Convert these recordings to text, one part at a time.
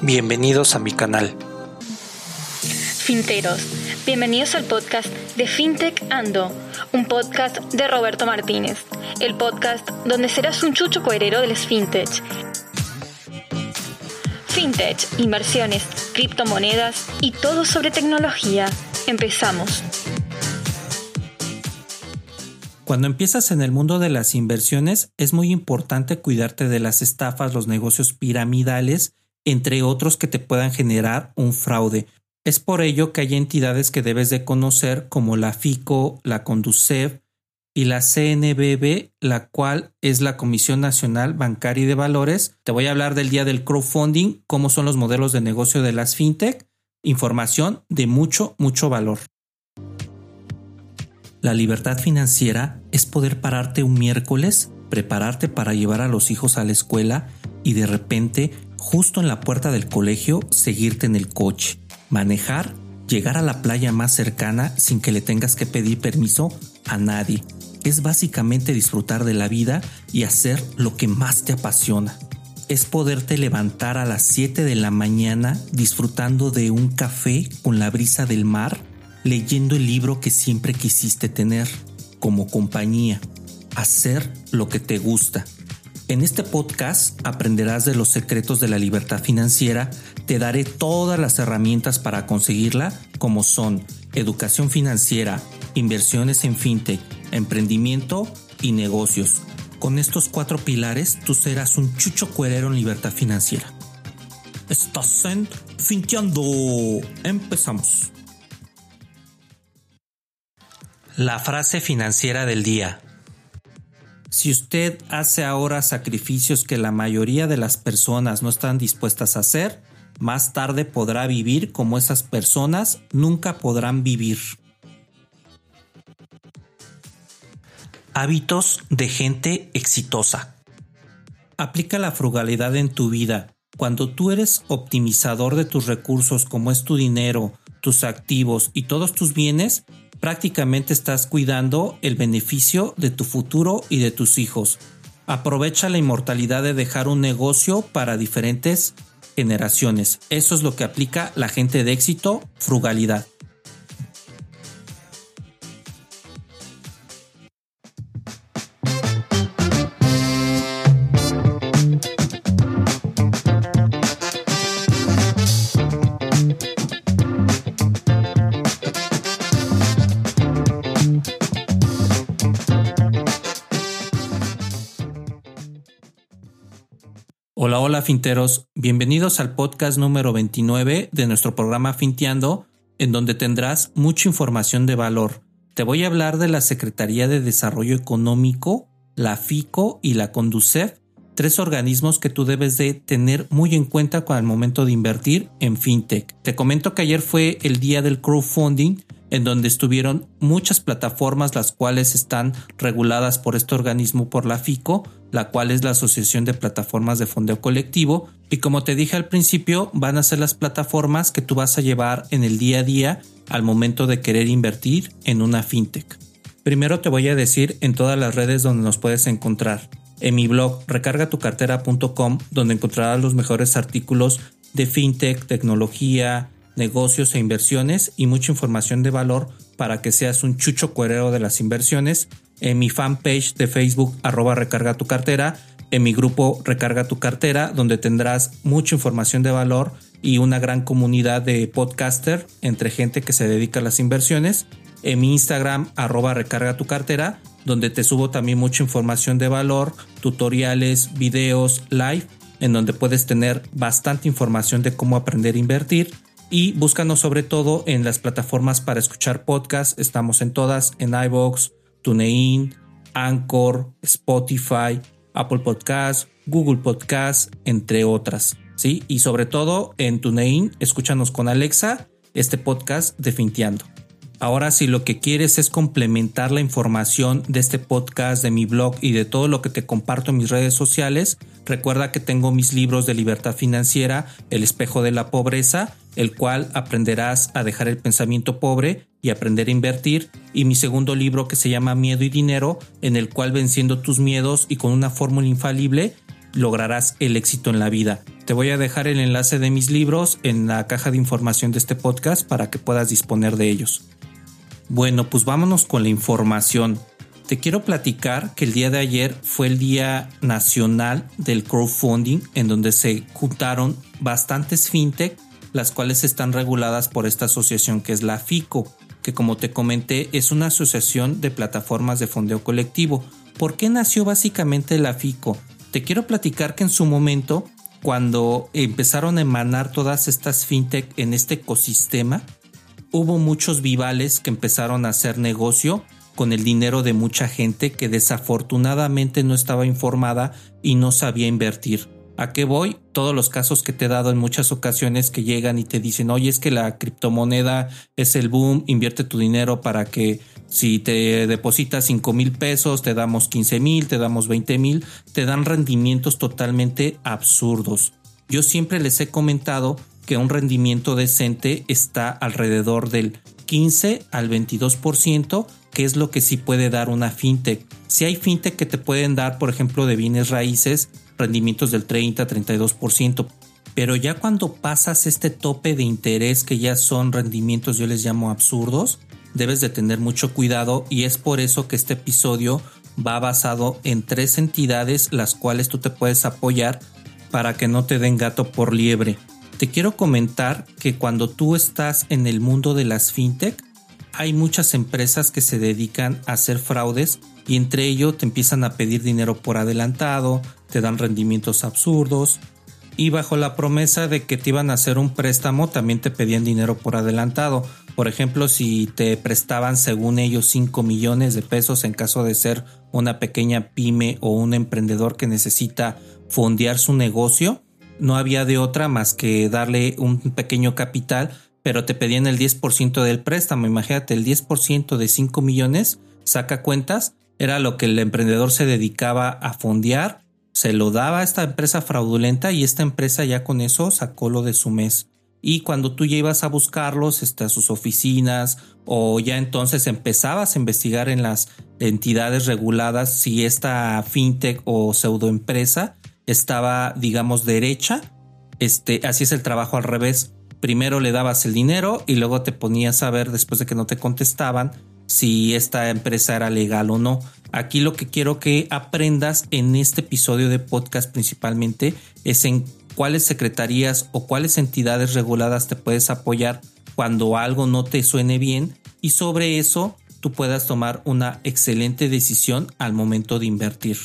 Bienvenidos a mi canal. Finteros, bienvenidos al podcast de FinTech Ando, un podcast de Roberto Martínez, el podcast donde serás un chucho coherero del FinTech. FinTech, inversiones, criptomonedas y todo sobre tecnología. Empezamos. Cuando empiezas en el mundo de las inversiones, es muy importante cuidarte de las estafas, los negocios piramidales, entre otros que te puedan generar un fraude. Es por ello que hay entidades que debes de conocer como la FICO, la Conducef y la CNBB, la cual es la Comisión Nacional Bancaria y de Valores. Te voy a hablar del día del crowdfunding, cómo son los modelos de negocio de las fintech, información de mucho, mucho valor. La libertad financiera es poder pararte un miércoles, prepararte para llevar a los hijos a la escuela y de repente, justo en la puerta del colegio, seguirte en el coche, manejar, llegar a la playa más cercana sin que le tengas que pedir permiso a nadie. Es básicamente disfrutar de la vida y hacer lo que más te apasiona. Es poderte levantar a las 7 de la mañana disfrutando de un café con la brisa del mar leyendo el libro que siempre quisiste tener como compañía, hacer lo que te gusta. En este podcast aprenderás de los secretos de la libertad financiera, te daré todas las herramientas para conseguirla, como son educación financiera, inversiones en fintech, emprendimiento y negocios. Con estos cuatro pilares tú serás un chucho cuerero en libertad financiera. Estás en Finteando. Empezamos. La frase financiera del día. Si usted hace ahora sacrificios que la mayoría de las personas no están dispuestas a hacer, más tarde podrá vivir como esas personas nunca podrán vivir. Hábitos de gente exitosa. Aplica la frugalidad en tu vida. Cuando tú eres optimizador de tus recursos como es tu dinero, tus activos y todos tus bienes, prácticamente estás cuidando el beneficio de tu futuro y de tus hijos. Aprovecha la inmortalidad de dejar un negocio para diferentes generaciones. Eso es lo que aplica la gente de éxito, frugalidad. Finteros, bienvenidos al podcast número 29 de nuestro programa Finteando, en donde tendrás mucha información de valor. Te voy a hablar de la Secretaría de Desarrollo Económico, la FICO y la Conducef, tres organismos que tú debes de tener muy en cuenta al momento de invertir en fintech. Te comento que ayer fue el día del crowdfunding en donde estuvieron muchas plataformas las cuales están reguladas por este organismo por la FICO, la cual es la Asociación de Plataformas de Fondeo Colectivo, y como te dije al principio, van a ser las plataformas que tú vas a llevar en el día a día al momento de querer invertir en una fintech. Primero te voy a decir en todas las redes donde nos puedes encontrar. En mi blog recargatucartera.com, donde encontrarás los mejores artículos de fintech, tecnología, negocios e inversiones y mucha información de valor para que seas un chucho cuerero de las inversiones. En mi fanpage de Facebook, arroba recarga tu cartera, en mi grupo Recarga tu cartera, donde tendrás mucha información de valor y una gran comunidad de podcaster entre gente que se dedica a las inversiones. En mi Instagram, arroba recarga tu cartera, donde te subo también mucha información de valor, tutoriales, videos, live, en donde puedes tener bastante información de cómo aprender a invertir y búscanos sobre todo en las plataformas para escuchar podcasts. Estamos en todas, en iBox, TuneIn, Anchor, Spotify, Apple Podcasts, Google Podcasts, entre otras. ¿sí? Y sobre todo en TuneIn, escúchanos con Alexa este podcast de Finteando. Ahora si lo que quieres es complementar la información de este podcast, de mi blog y de todo lo que te comparto en mis redes sociales, recuerda que tengo mis libros de libertad financiera, El espejo de la pobreza, el cual aprenderás a dejar el pensamiento pobre y aprender a invertir, y mi segundo libro que se llama Miedo y Dinero, en el cual venciendo tus miedos y con una fórmula infalible, lograrás el éxito en la vida. Te voy a dejar el enlace de mis libros en la caja de información de este podcast para que puedas disponer de ellos. Bueno, pues vámonos con la información. Te quiero platicar que el día de ayer fue el Día Nacional del Crowdfunding, en donde se juntaron bastantes fintech, las cuales están reguladas por esta asociación que es la FICO, que como te comenté es una asociación de plataformas de fondeo colectivo. ¿Por qué nació básicamente la FICO? Te quiero platicar que en su momento cuando empezaron a emanar todas estas fintech en este ecosistema, hubo muchos vivales que empezaron a hacer negocio con el dinero de mucha gente que desafortunadamente no estaba informada y no sabía invertir. ¿A qué voy? Todos los casos que te he dado en muchas ocasiones que llegan y te dicen, oye, es que la criptomoneda es el boom, invierte tu dinero para que si te depositas 5 mil pesos, te damos 15 mil, te damos 20 mil, te dan rendimientos totalmente absurdos. Yo siempre les he comentado que un rendimiento decente está alrededor del 15 al 22%, que es lo que sí puede dar una fintech. Si hay fintech que te pueden dar, por ejemplo, de bienes raíces, rendimientos del 30-32%. Pero ya cuando pasas este tope de interés que ya son rendimientos, yo les llamo absurdos, debes de tener mucho cuidado y es por eso que este episodio va basado en tres entidades las cuales tú te puedes apoyar para que no te den gato por liebre. Te quiero comentar que cuando tú estás en el mundo de las fintech, hay muchas empresas que se dedican a hacer fraudes y entre ello te empiezan a pedir dinero por adelantado, te dan rendimientos absurdos y bajo la promesa de que te iban a hacer un préstamo también te pedían dinero por adelantado. Por ejemplo, si te prestaban según ellos 5 millones de pesos en caso de ser una pequeña pyme o un emprendedor que necesita fondear su negocio, no había de otra más que darle un pequeño capital, pero te pedían el 10% del préstamo. Imagínate, el 10% de 5 millones, saca cuentas, era lo que el emprendedor se dedicaba a fondear, se lo daba a esta empresa fraudulenta y esta empresa ya con eso sacó lo de su mes. Y cuando tú ya ibas a buscarlos este, a sus oficinas o ya entonces empezabas a investigar en las entidades reguladas si esta fintech o pseudoempresa estaba, digamos, derecha, este, así es el trabajo al revés. Primero le dabas el dinero y luego te ponías a ver después de que no te contestaban si esta empresa era legal o no. Aquí lo que quiero que aprendas en este episodio de podcast principalmente es en cuáles secretarías o cuáles entidades reguladas te puedes apoyar cuando algo no te suene bien y sobre eso tú puedas tomar una excelente decisión al momento de invertir.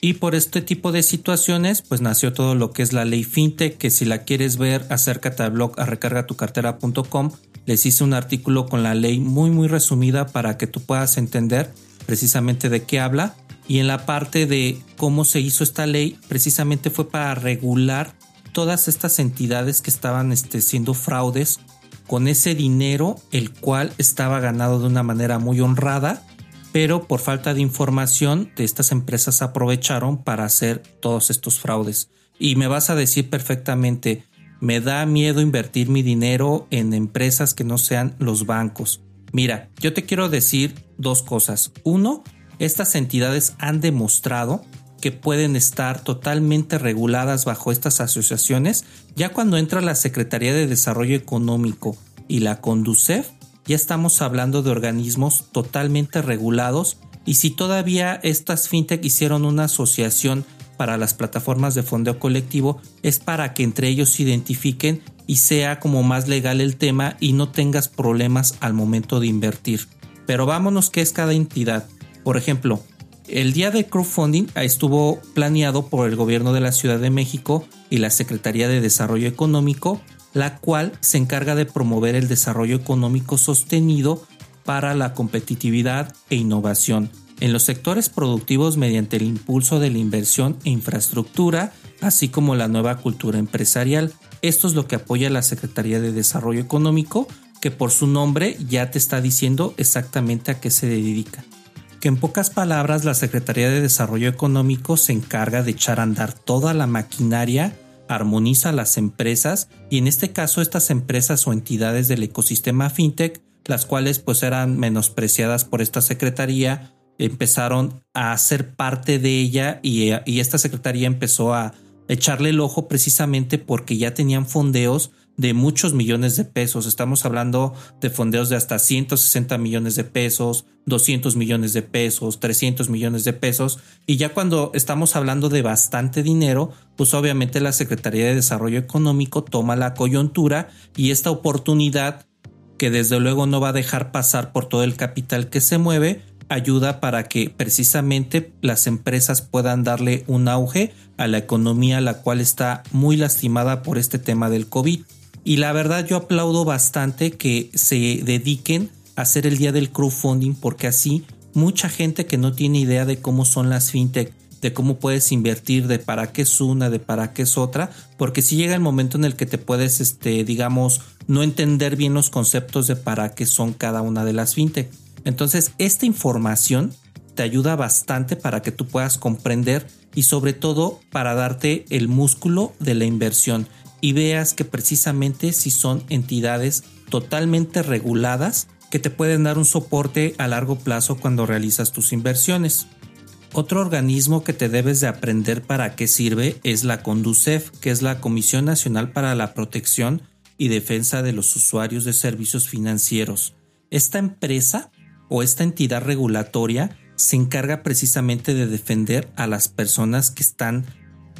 Y por este tipo de situaciones, pues nació todo lo que es la ley FinTech, que si la quieres ver, acércate al blog a recargatucartera.com. Les hice un artículo con la ley muy muy resumida para que tú puedas entender precisamente de qué habla. Y en la parte de cómo se hizo esta ley, precisamente fue para regular todas estas entidades que estaban este, siendo fraudes con ese dinero, el cual estaba ganado de una manera muy honrada, pero por falta de información de estas empresas aprovecharon para hacer todos estos fraudes. Y me vas a decir perfectamente, me da miedo invertir mi dinero en empresas que no sean los bancos. Mira, yo te quiero decir dos cosas. Uno, estas entidades han demostrado que pueden estar totalmente reguladas bajo estas asociaciones, ya cuando entra la Secretaría de Desarrollo Económico y la Conducef, ya estamos hablando de organismos totalmente regulados y si todavía estas fintech hicieron una asociación para las plataformas de fondeo colectivo es para que entre ellos se identifiquen y sea como más legal el tema y no tengas problemas al momento de invertir. Pero vámonos qué es cada entidad. Por ejemplo, el día de crowdfunding estuvo planeado por el gobierno de la Ciudad de México y la Secretaría de Desarrollo Económico, la cual se encarga de promover el desarrollo económico sostenido para la competitividad e innovación en los sectores productivos mediante el impulso de la inversión e infraestructura, así como la nueva cultura empresarial. Esto es lo que apoya la Secretaría de Desarrollo Económico, que por su nombre ya te está diciendo exactamente a qué se dedica. Que en pocas palabras la Secretaría de Desarrollo Económico se encarga de echar a andar toda la maquinaria, armoniza las empresas y en este caso estas empresas o entidades del ecosistema fintech, las cuales pues eran menospreciadas por esta Secretaría, empezaron a ser parte de ella y, y esta Secretaría empezó a echarle el ojo precisamente porque ya tenían fondeos de muchos millones de pesos. Estamos hablando de fondeos de hasta 160 millones de pesos, 200 millones de pesos, 300 millones de pesos. Y ya cuando estamos hablando de bastante dinero, pues obviamente la Secretaría de Desarrollo Económico toma la coyuntura y esta oportunidad que desde luego no va a dejar pasar por todo el capital que se mueve, ayuda para que precisamente las empresas puedan darle un auge a la economía, la cual está muy lastimada por este tema del COVID. Y la verdad yo aplaudo bastante que se dediquen a hacer el día del crowdfunding porque así mucha gente que no tiene idea de cómo son las fintech, de cómo puedes invertir, de para qué es una, de para qué es otra, porque si llega el momento en el que te puedes, este, digamos, no entender bien los conceptos de para qué son cada una de las fintech. Entonces, esta información te ayuda bastante para que tú puedas comprender y sobre todo para darte el músculo de la inversión y veas que precisamente si son entidades totalmente reguladas que te pueden dar un soporte a largo plazo cuando realizas tus inversiones. Otro organismo que te debes de aprender para qué sirve es la CONDUCEF, que es la Comisión Nacional para la Protección y Defensa de los Usuarios de Servicios Financieros. Esta empresa o esta entidad regulatoria se encarga precisamente de defender a las personas que están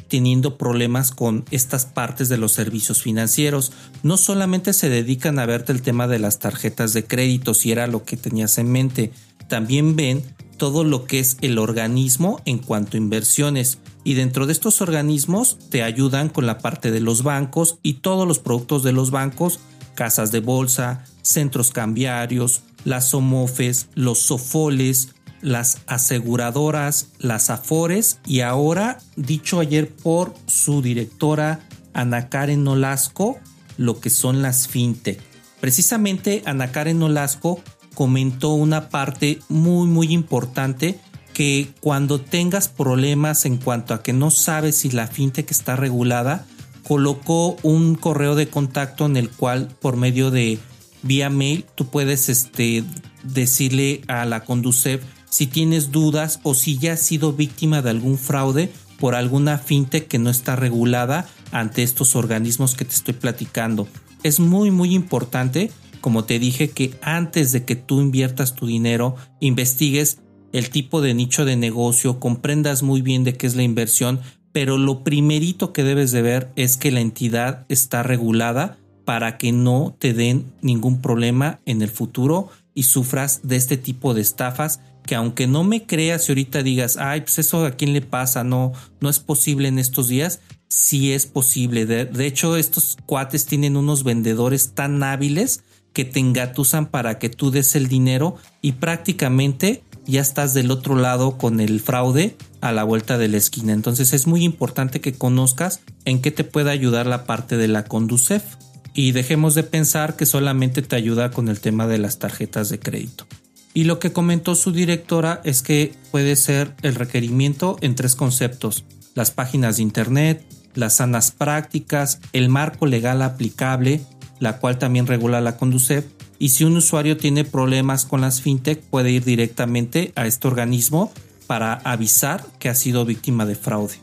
teniendo problemas con estas partes de los servicios financieros. No solamente se dedican a verte el tema de las tarjetas de crédito, si era lo que tenías en mente, también ven todo lo que es el organismo en cuanto a inversiones y dentro de estos organismos te ayudan con la parte de los bancos y todos los productos de los bancos, casas de bolsa, centros cambiarios, las SOMOFES, los SOFOLES, las aseguradoras, las AFORES y ahora, dicho ayer por su directora Ana Karen Nolasco, lo que son las FinTech. Precisamente Ana Karen Nolasco comentó una parte muy muy importante que cuando tengas problemas en cuanto a que no sabes si la fintech está regulada, colocó un correo de contacto en el cual por medio de vía mail tú puedes este, decirle a la Conducef si tienes dudas o si ya has sido víctima de algún fraude por alguna fintech que no está regulada ante estos organismos que te estoy platicando. Es muy muy importante como te dije, que antes de que tú inviertas tu dinero, investigues el tipo de nicho de negocio, comprendas muy bien de qué es la inversión, pero lo primerito que debes de ver es que la entidad está regulada para que no te den ningún problema en el futuro y sufras de este tipo de estafas que aunque no me creas y ahorita digas, ay, pues eso a quién le pasa, no, no es posible en estos días, sí es posible. De, de hecho, estos cuates tienen unos vendedores tan hábiles que te engatusan para que tú des el dinero y prácticamente ya estás del otro lado con el fraude a la vuelta de la esquina. Entonces es muy importante que conozcas en qué te puede ayudar la parte de la Conducef y dejemos de pensar que solamente te ayuda con el tema de las tarjetas de crédito. Y lo que comentó su directora es que puede ser el requerimiento en tres conceptos, las páginas de internet, las sanas prácticas, el marco legal aplicable la cual también regula la Conducef. Y si un usuario tiene problemas con las fintech, puede ir directamente a este organismo para avisar que ha sido víctima de fraude.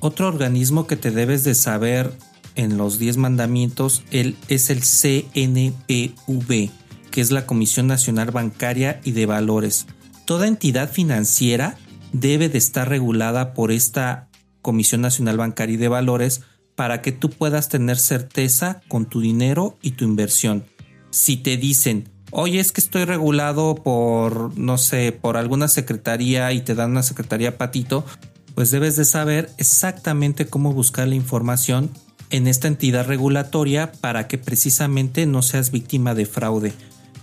Otro organismo que te debes de saber en los 10 mandamientos es el CNPV, que es la Comisión Nacional Bancaria y de Valores. Toda entidad financiera debe de estar regulada por esta Comisión Nacional Bancaria y de Valores para que tú puedas tener certeza con tu dinero y tu inversión. Si te dicen, oye, es que estoy regulado por, no sé, por alguna secretaría y te dan una secretaría patito, pues debes de saber exactamente cómo buscar la información en esta entidad regulatoria para que precisamente no seas víctima de fraude.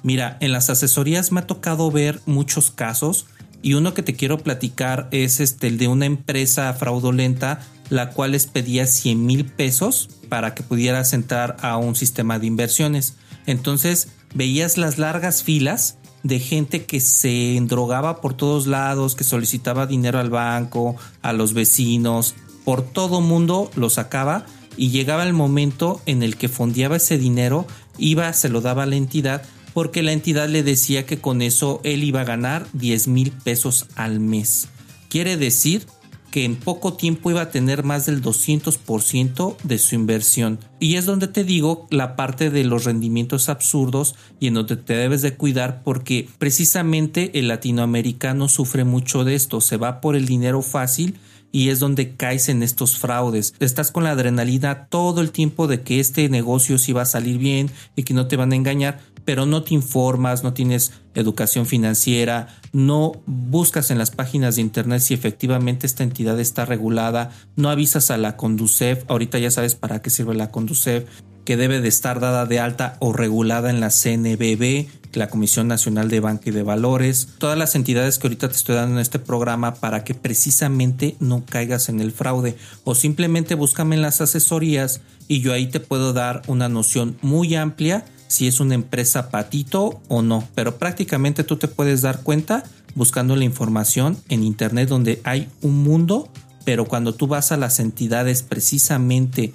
Mira, en las asesorías me ha tocado ver muchos casos y uno que te quiero platicar es este, el de una empresa fraudulenta la cual les pedía 100 mil pesos para que pudieras entrar a un sistema de inversiones. Entonces veías las largas filas de gente que se endrogaba por todos lados, que solicitaba dinero al banco, a los vecinos, por todo mundo lo sacaba y llegaba el momento en el que fondeaba ese dinero, iba, se lo daba a la entidad porque la entidad le decía que con eso él iba a ganar 10 mil pesos al mes. Quiere decir que en poco tiempo iba a tener más del 200% de su inversión. Y es donde te digo la parte de los rendimientos absurdos y en donde te debes de cuidar porque precisamente el latinoamericano sufre mucho de esto, se va por el dinero fácil y es donde caes en estos fraudes. Estás con la adrenalina todo el tiempo de que este negocio sí va a salir bien y que no te van a engañar, pero no te informas, no tienes educación financiera, no buscas en las páginas de internet si efectivamente esta entidad está regulada, no avisas a la Conducef, ahorita ya sabes para qué sirve la Conducef, que debe de estar dada de alta o regulada en la CNBB, la Comisión Nacional de Banca y de Valores, todas las entidades que ahorita te estoy dando en este programa para que precisamente no caigas en el fraude o simplemente búscame en las asesorías y yo ahí te puedo dar una noción muy amplia si es una empresa patito o no, pero prácticamente tú te puedes dar cuenta buscando la información en internet donde hay un mundo, pero cuando tú vas a las entidades precisamente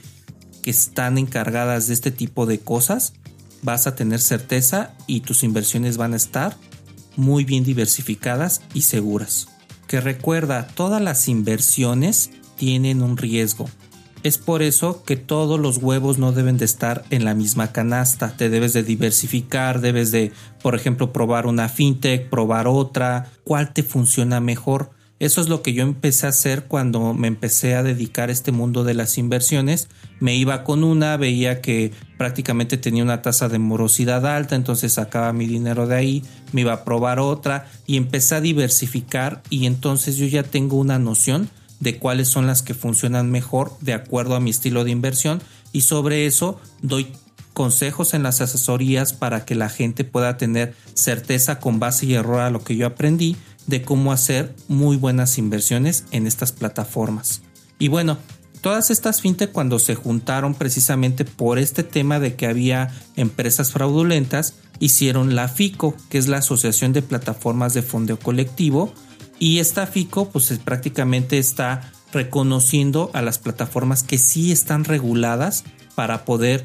que están encargadas de este tipo de cosas, vas a tener certeza y tus inversiones van a estar muy bien diversificadas y seguras. Que recuerda, todas las inversiones tienen un riesgo. Es por eso que todos los huevos no deben de estar en la misma canasta. Te debes de diversificar, debes de, por ejemplo, probar una fintech, probar otra, cuál te funciona mejor. Eso es lo que yo empecé a hacer cuando me empecé a dedicar a este mundo de las inversiones. Me iba con una, veía que prácticamente tenía una tasa de morosidad alta, entonces sacaba mi dinero de ahí, me iba a probar otra y empecé a diversificar y entonces yo ya tengo una noción de cuáles son las que funcionan mejor de acuerdo a mi estilo de inversión y sobre eso doy consejos en las asesorías para que la gente pueda tener certeza con base y error a lo que yo aprendí de cómo hacer muy buenas inversiones en estas plataformas. Y bueno, todas estas fintech cuando se juntaron precisamente por este tema de que había empresas fraudulentas, hicieron la FICO, que es la Asociación de Plataformas de Fondeo Colectivo, y esta FICO pues prácticamente está reconociendo a las plataformas que sí están reguladas para poder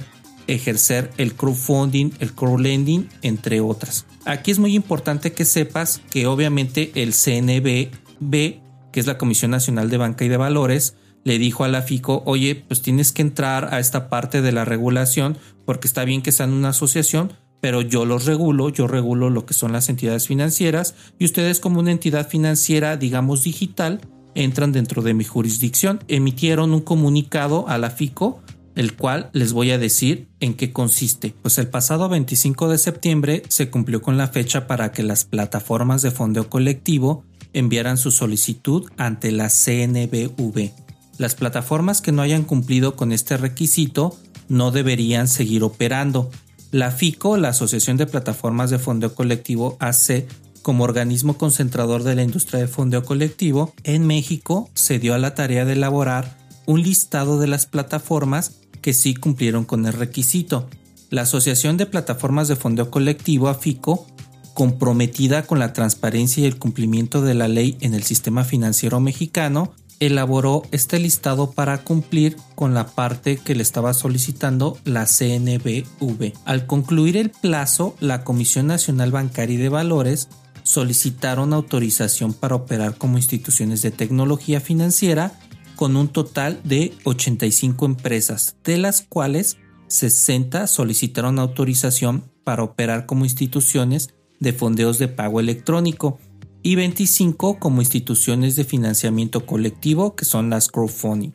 ejercer el crowdfunding, el crowdlending, entre otras. Aquí es muy importante que sepas que obviamente el CNBB, que es la Comisión Nacional de Banca y de Valores, le dijo a la FICO, oye, pues tienes que entrar a esta parte de la regulación porque está bien que sean una asociación, pero yo los regulo, yo regulo lo que son las entidades financieras y ustedes como una entidad financiera, digamos digital, entran dentro de mi jurisdicción. Emitieron un comunicado a la FICO, el cual les voy a decir en qué consiste. Pues el pasado 25 de septiembre se cumplió con la fecha para que las plataformas de fondeo colectivo enviaran su solicitud ante la CNBV. Las plataformas que no hayan cumplido con este requisito no deberían seguir operando la FICO, la Asociación de Plataformas de Fondeo Colectivo, hace como organismo concentrador de la industria de fondeo colectivo, en México se dio a la tarea de elaborar un listado de las plataformas que sí cumplieron con el requisito. La Asociación de Plataformas de Fondeo Colectivo, AFICO, comprometida con la transparencia y el cumplimiento de la ley en el sistema financiero mexicano, elaboró este listado para cumplir con la parte que le estaba solicitando la CNBV. Al concluir el plazo, la Comisión Nacional Bancaria y de Valores solicitaron autorización para operar como instituciones de tecnología financiera con un total de 85 empresas, de las cuales 60 solicitaron autorización para operar como instituciones de fondeos de pago electrónico y 25 como instituciones de financiamiento colectivo que son las crowdfunding.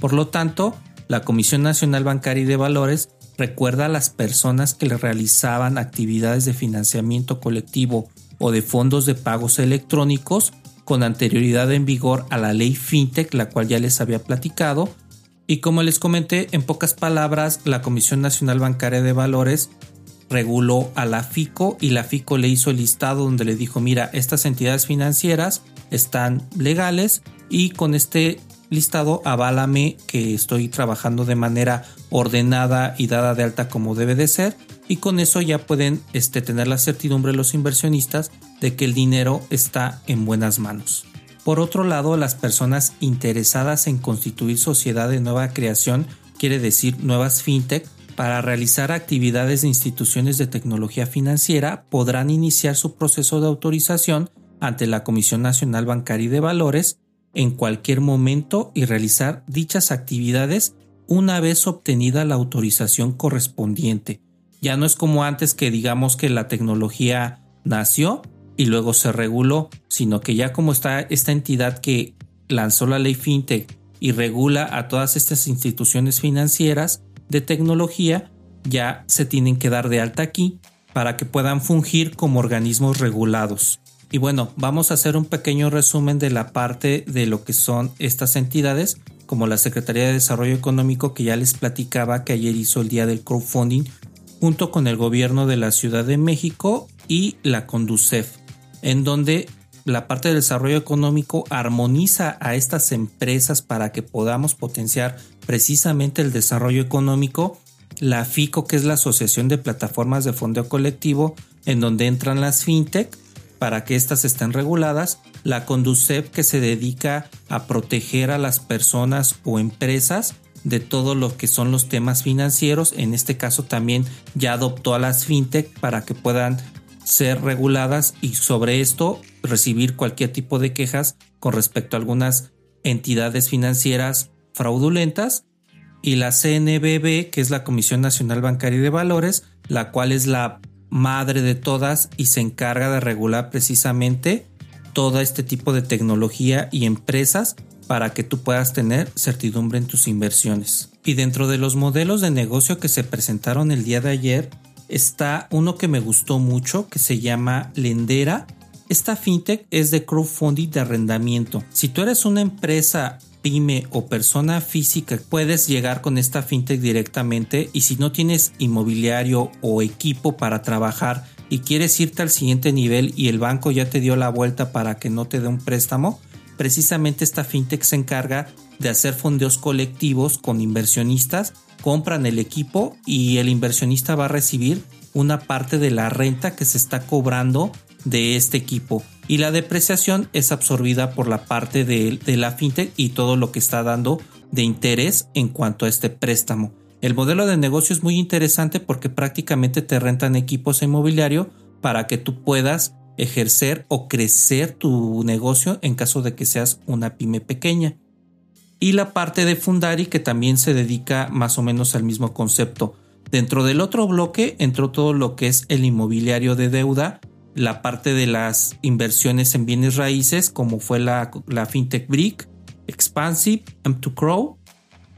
Por lo tanto, la Comisión Nacional Bancaria y de Valores recuerda a las personas que realizaban actividades de financiamiento colectivo o de fondos de pagos electrónicos con anterioridad en vigor a la ley FinTech, la cual ya les había platicado. Y como les comenté, en pocas palabras, la Comisión Nacional Bancaria de Valores reguló a la FICO y la FICO le hizo el listado donde le dijo, mira, estas entidades financieras están legales y con este listado aválame que estoy trabajando de manera ordenada y dada de alta como debe de ser y con eso ya pueden este, tener la certidumbre los inversionistas de que el dinero está en buenas manos. Por otro lado, las personas interesadas en constituir sociedad de nueva creación, quiere decir nuevas fintech, para realizar actividades de instituciones de tecnología financiera podrán iniciar su proceso de autorización ante la Comisión Nacional Bancaria y de Valores en cualquier momento y realizar dichas actividades una vez obtenida la autorización correspondiente. Ya no es como antes que digamos que la tecnología nació y luego se reguló, sino que ya como está esta entidad que lanzó la ley FinTech y regula a todas estas instituciones financieras de tecnología, ya se tienen que dar de alta aquí para que puedan fungir como organismos regulados. Y bueno, vamos a hacer un pequeño resumen de la parte de lo que son estas entidades, como la Secretaría de Desarrollo Económico que ya les platicaba que ayer hizo el día del crowdfunding junto con el gobierno de la Ciudad de México y la Conducef, en donde la parte de desarrollo económico armoniza a estas empresas para que podamos potenciar precisamente el desarrollo económico. La FICO, que es la Asociación de Plataformas de Fondo Colectivo, en donde entran las fintech para que éstas estén reguladas. La Conducep, que se dedica a proteger a las personas o empresas de todo lo que son los temas financieros. En este caso también ya adoptó a las fintech para que puedan ser reguladas y sobre esto recibir cualquier tipo de quejas con respecto a algunas entidades financieras fraudulentas y la CNBB, que es la Comisión Nacional Bancaria de Valores, la cual es la madre de todas y se encarga de regular precisamente todo este tipo de tecnología y empresas para que tú puedas tener certidumbre en tus inversiones. Y dentro de los modelos de negocio que se presentaron el día de ayer está uno que me gustó mucho que se llama Lendera. Esta fintech es de crowdfunding de arrendamiento. Si tú eres una empresa pyme o persona física puedes llegar con esta fintech directamente y si no tienes inmobiliario o equipo para trabajar y quieres irte al siguiente nivel y el banco ya te dio la vuelta para que no te dé un préstamo, precisamente esta fintech se encarga de hacer fondeos colectivos con inversionistas, compran el equipo y el inversionista va a recibir una parte de la renta que se está cobrando de este equipo y la depreciación es absorbida por la parte de, la fintech y todo lo que está dando de interés en cuanto a este préstamo. El modelo de negocio es muy interesante porque prácticamente te rentan equipos inmobiliario para que tú puedas ejercer o crecer tu negocio en caso de que seas una pyme pequeña. Y la parte de Fundari que también se dedica más o menos al mismo concepto. Dentro del otro bloque entró todo lo que es el inmobiliario de deuda la parte de las inversiones en bienes raíces, como fue la, FinTech Brick, Expansive, M2Crow.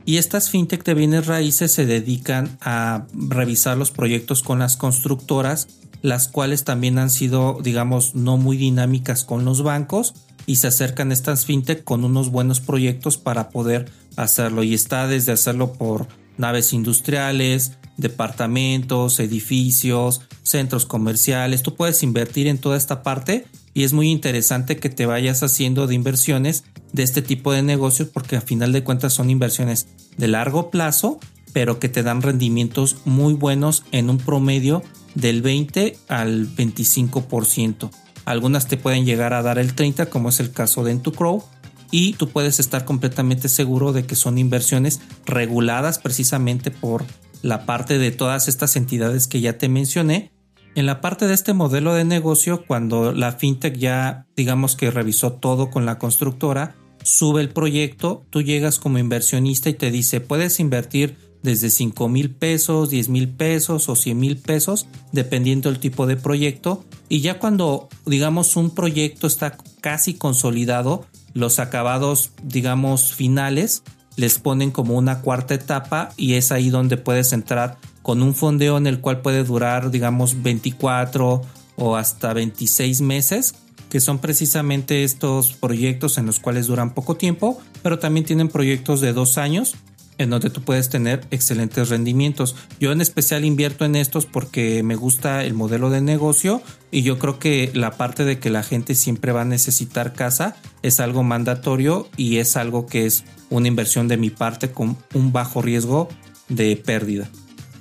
Y estas fintech de bienes raíces se dedican a revisar los proyectos con las constructoras, las cuales también han sido, digamos, no muy dinámicas con los bancos y se acercan estas fintech con unos buenos proyectos para poder hacerlo. Y está desde hacerlo por naves industriales, departamentos, edificios, centros comerciales. Tú puedes invertir en toda esta parte y es muy interesante que te vayas haciendo de inversiones de este tipo de negocios porque a final de cuentas son inversiones de largo plazo, pero que te dan rendimientos muy buenos en un promedio del 20 al 25%. Algunas te pueden llegar a dar el 30, como es el caso de Entucrow, y tú puedes estar completamente seguro de que son inversiones reguladas precisamente por la parte de todas estas entidades que ya te mencioné. En la parte de este modelo de negocio, cuando la fintech ya digamos que revisó todo con la constructora, sube el proyecto, tú llegas como inversionista y te dice, puedes invertir desde 5 mil pesos, 10 mil pesos o 100 mil pesos, dependiendo del tipo de proyecto. Y ya cuando, digamos, un proyecto está casi consolidado, los acabados, digamos, finales, les ponen como una cuarta etapa y es ahí donde puedes entrar con un fondeo en el cual puede durar digamos 24 o hasta 26 meses que son precisamente estos proyectos en los cuales duran poco tiempo pero también tienen proyectos de dos años en donde tú puedes tener excelentes rendimientos. Yo en especial invierto en estos porque me gusta el modelo de negocio y yo creo que la parte de que la gente siempre va a necesitar casa es algo mandatorio y es algo que es una inversión de mi parte con un bajo riesgo de pérdida.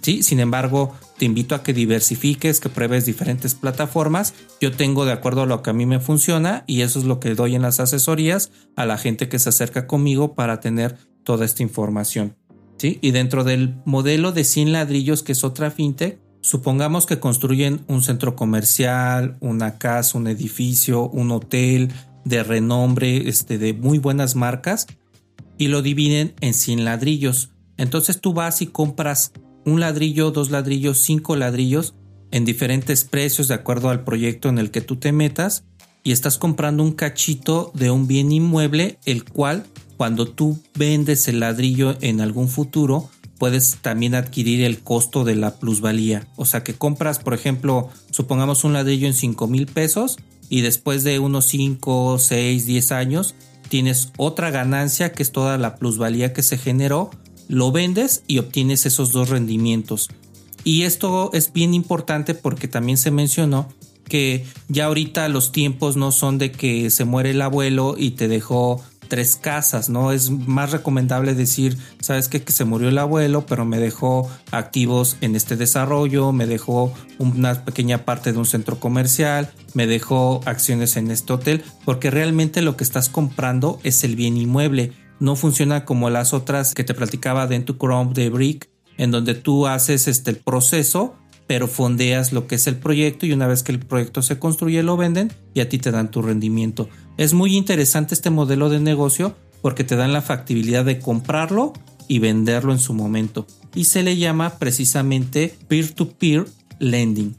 ¿Sí? Sin embargo, te invito a que diversifiques, que pruebes diferentes plataformas. Yo tengo de acuerdo a lo que a mí me funciona y eso es lo que doy en las asesorías a la gente que se acerca conmigo para tener toda esta información. ¿sí? Y dentro del modelo de 100 ladrillos, que es otra fintech, supongamos que construyen un centro comercial, una casa, un edificio, un hotel, de renombre, este, de muy buenas marcas, y lo dividen en 100 ladrillos. Entonces tú vas y compras un ladrillo, dos ladrillos, cinco ladrillos en diferentes precios de acuerdo al proyecto en el que tú te metas y estás comprando un cachito de un bien inmueble, el cual cuando tú vendes el ladrillo en algún futuro, puedes también adquirir el costo de la plusvalía. O sea que compras, por ejemplo, supongamos un ladrillo en 5 mil pesos y después de unos 5, 6, 10 años tienes otra ganancia que es toda la plusvalía que se generó, lo vendes y obtienes esos dos rendimientos. Y esto es bien importante porque también se mencionó que ya ahorita los tiempos no son de que se muere el abuelo y te dejó tres casas, ¿no? Es más recomendable decir, sabes que se murió el abuelo, pero me dejó activos en este desarrollo, me dejó una pequeña parte de un centro comercial, me dejó acciones en este hotel, porque realmente lo que estás comprando es el bien inmueble. No funciona como las otras que te platicaba de Chrome de Brick, en donde tú haces este, el proceso pero fondeas lo que es el proyecto y una vez que el proyecto se construye lo venden y a ti te dan tu rendimiento. Es muy interesante este modelo de negocio porque te dan la factibilidad de comprarlo y venderlo en su momento y se le llama precisamente peer-to-peer lending.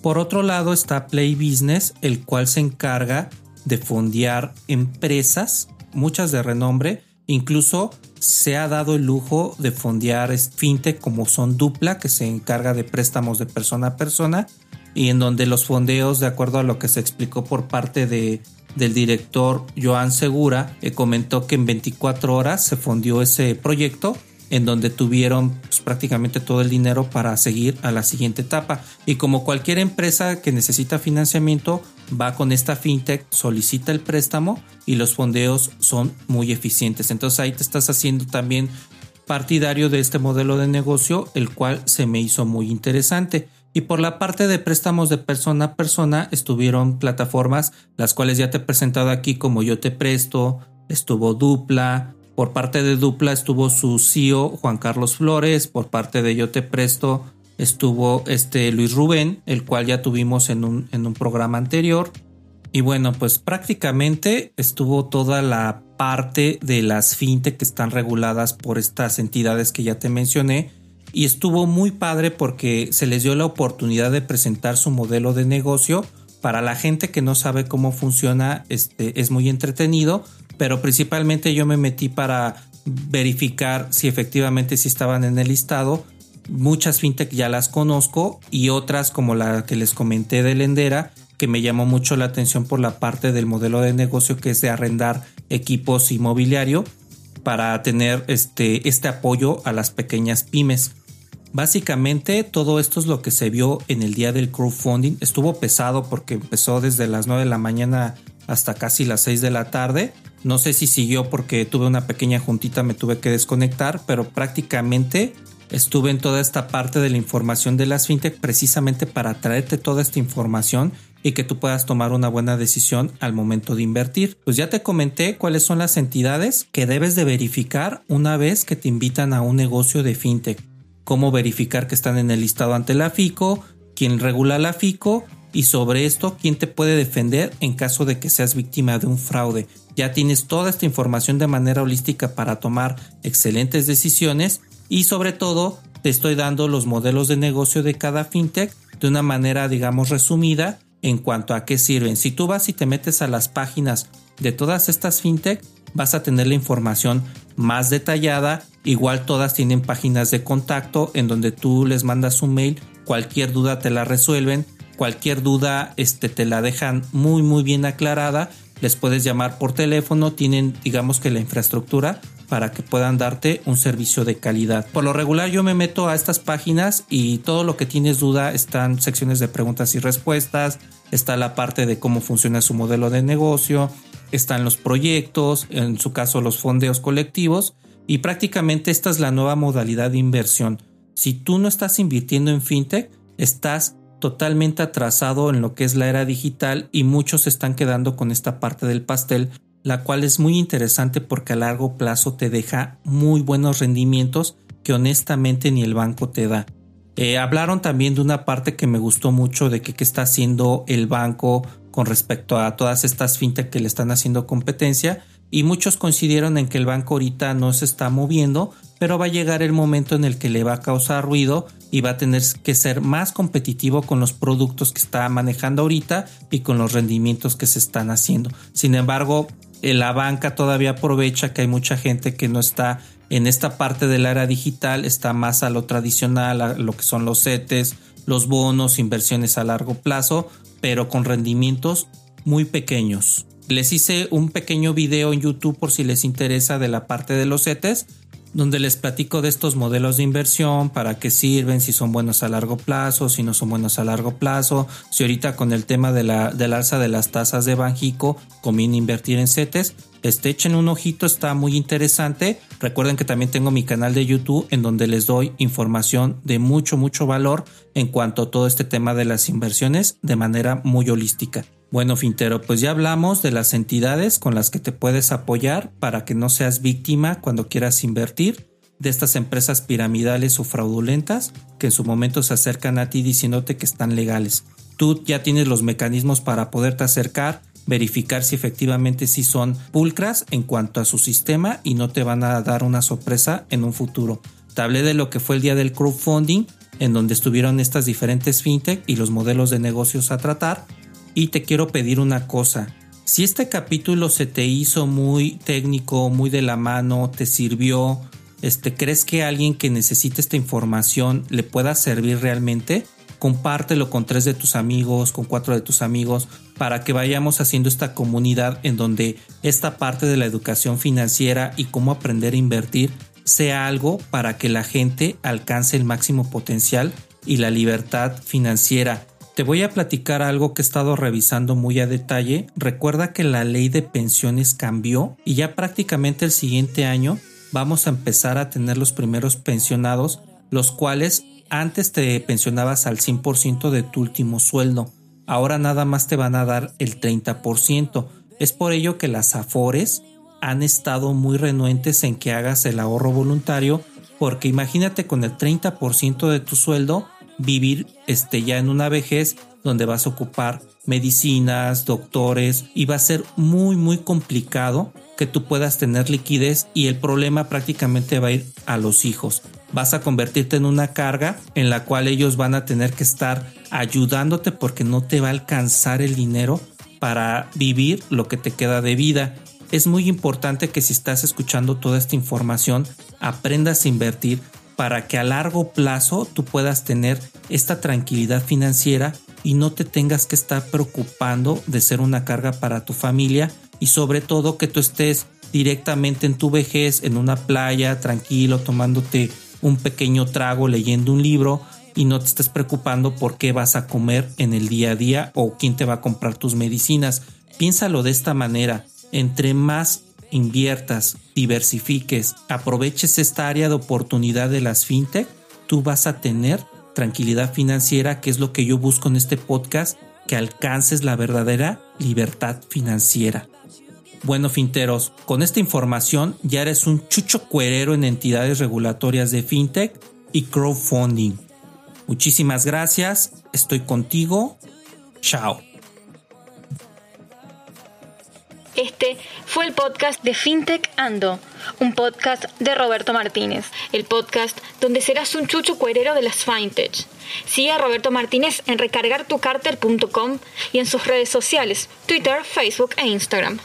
Por otro lado está Play Business, el cual se encarga de fondear empresas, muchas de renombre, incluso se ha dado el lujo de fondear fintech como son Dupla, que se encarga de préstamos de persona a persona, y en donde los fondeos, de acuerdo a lo que se explicó por parte de, del director Joan Segura, eh, comentó que en 24 horas se fondió ese proyecto en donde tuvieron pues, prácticamente todo el dinero para seguir a la siguiente etapa. Y como cualquier empresa que necesita financiamiento, va con esta fintech, solicita el préstamo y los fondeos son muy eficientes. Entonces ahí te estás haciendo también partidario de este modelo de negocio, el cual se me hizo muy interesante. Y por la parte de préstamos de persona a persona estuvieron plataformas, las cuales ya te he presentado aquí como Yo Te Presto, estuvo Dupla, por parte de Dupla estuvo su CEO Juan Carlos Flores, por parte de Yo Te Presto estuvo este Luis Rubén, el cual ya tuvimos en un, en un programa anterior. Y bueno, pues prácticamente estuvo toda la parte de las fintech que están reguladas por estas entidades que ya te mencioné. Y estuvo muy padre porque se les dio la oportunidad de presentar su modelo de negocio. Para la gente que no sabe cómo funciona, este, es muy entretenido, pero principalmente yo me metí para verificar si efectivamente si estaban en el listado Muchas fintech ya las conozco y otras como la que les comenté de Lendera, que me llamó mucho la atención por la parte del modelo de negocio que es de arrendar equipos inmobiliario para tener este, este apoyo a las pequeñas pymes. Básicamente todo esto es lo que se vio en el día del crowdfunding. Estuvo pesado porque empezó desde las 9 de la mañana hasta casi las 6 de la tarde. No sé si siguió porque tuve una pequeña juntita, me tuve que desconectar, pero prácticamente estuve en toda esta parte de la información de las fintech precisamente para traerte toda esta información y que tú puedas tomar una buena decisión al momento de invertir. Pues ya te comenté cuáles son las entidades que debes de verificar una vez que te invitan a un negocio de fintech. Cómo verificar que están en el listado ante la FICO, quién regula la FICO y sobre esto quién te puede defender en caso de que seas víctima de un fraude. Ya tienes toda esta información de manera holística para tomar excelentes decisiones y sobre todo te estoy dando los modelos de negocio de cada fintech de una manera digamos resumida en cuanto a qué sirven. Si tú vas y te metes a las páginas de todas estas fintech vas a tener la información más detallada. Igual todas tienen páginas de contacto en donde tú les mandas un mail, cualquier duda te la resuelven, cualquier duda este, te la dejan muy muy bien aclarada. Les puedes llamar por teléfono, tienen digamos que la infraestructura para que puedan darte un servicio de calidad. Por lo regular yo me meto a estas páginas y todo lo que tienes duda están secciones de preguntas y respuestas, está la parte de cómo funciona su modelo de negocio, están los proyectos, en su caso los fondeos colectivos y prácticamente esta es la nueva modalidad de inversión. Si tú no estás invirtiendo en fintech, estás totalmente atrasado en lo que es la era digital y muchos están quedando con esta parte del pastel la cual es muy interesante porque a largo plazo te deja muy buenos rendimientos que honestamente ni el banco te da. Eh, hablaron también de una parte que me gustó mucho de que qué está haciendo el banco con respecto a todas estas fintech que le están haciendo competencia y muchos coincidieron en que el banco ahorita no se está moviendo, pero va a llegar el momento en el que le va a causar ruido y va a tener que ser más competitivo con los productos que está manejando ahorita y con los rendimientos que se están haciendo. Sin embargo, eh, la banca todavía aprovecha que hay mucha gente que no está en esta parte del era digital, está más a lo tradicional, a lo que son los CETES, los bonos, inversiones a largo plazo, pero con rendimientos muy pequeños. Les hice un pequeño video en YouTube por si les interesa de la parte de los CETES, donde les platico de estos modelos de inversión, para qué sirven, si son buenos a largo plazo, si no son buenos a largo plazo, si ahorita con el tema de la, del alza de las tasas de Banjico conviene invertir en CETES, este, echen un ojito, está muy interesante. Recuerden que también tengo mi canal de YouTube en donde les doy información de mucho, mucho valor en cuanto a todo este tema de las inversiones de manera muy holística. Bueno, Fintero, pues ya hablamos de las entidades con las que te puedes apoyar para que no seas víctima cuando quieras invertir de estas empresas piramidales o fraudulentas que en su momento se acercan a ti diciéndote que están legales. Tú ya tienes los mecanismos para poderte acercar, verificar si efectivamente sí son pulcras en cuanto a su sistema y no te van a dar una sorpresa en un futuro. Te hablé de lo que fue el día del crowdfunding, en donde estuvieron estas diferentes fintech y los modelos de negocios a tratar y te quiero pedir una cosa. Si este capítulo se te hizo muy técnico, muy de la mano, te sirvió, este, ¿crees que alguien que necesite esta información le pueda servir realmente? Compártelo con tres de tus amigos, con cuatro de tus amigos, para que vayamos haciendo esta comunidad en donde esta parte de la educación financiera y cómo aprender a invertir sea algo para que la gente alcance el máximo potencial y la libertad financiera te voy a platicar algo que he estado revisando muy a detalle. Recuerda que la ley de pensiones cambió y ya prácticamente el siguiente año vamos a empezar a tener los primeros pensionados, los cuales antes te pensionabas al 100% de tu último sueldo. Ahora nada más te van a dar el 30%. Es por ello que las AFORES han estado muy renuentes en que hagas el ahorro voluntario, porque imagínate con el 30% de tu sueldo vivir este, ya en una vejez donde vas a ocupar medicinas, doctores y va a ser muy muy complicado que tú puedas tener liquidez y el problema prácticamente va a ir a los hijos. Vas a convertirte en una carga en la cual ellos van a tener que estar ayudándote porque no te va a alcanzar el dinero para vivir lo que te queda de vida. Es muy importante que si estás escuchando toda esta información aprendas a invertir para que a largo plazo tú puedas tener esta tranquilidad financiera y no te tengas que estar preocupando de ser una carga para tu familia y sobre todo que tú estés directamente en tu vejez, en una playa, tranquilo, tomándote un pequeño trago, leyendo un libro y no te estés preocupando por qué vas a comer en el día a día o quién te va a comprar tus medicinas. Piénsalo de esta manera, entre más inviertas, diversifiques, aproveches esta área de oportunidad de las fintech, tú vas a tener tranquilidad financiera, que es lo que yo busco en este podcast, que alcances la verdadera libertad financiera. Bueno, finteros, con esta información ya eres un chucho cuerero en entidades regulatorias de fintech y crowdfunding. Muchísimas gracias, estoy contigo. Chao. Este fue el podcast de FinTech Ando, un podcast de Roberto Martínez, el podcast donde serás un chucho cuerero de las FinTech. Sigue a Roberto Martínez en recargartucarter.com y en sus redes sociales, Twitter, Facebook e Instagram.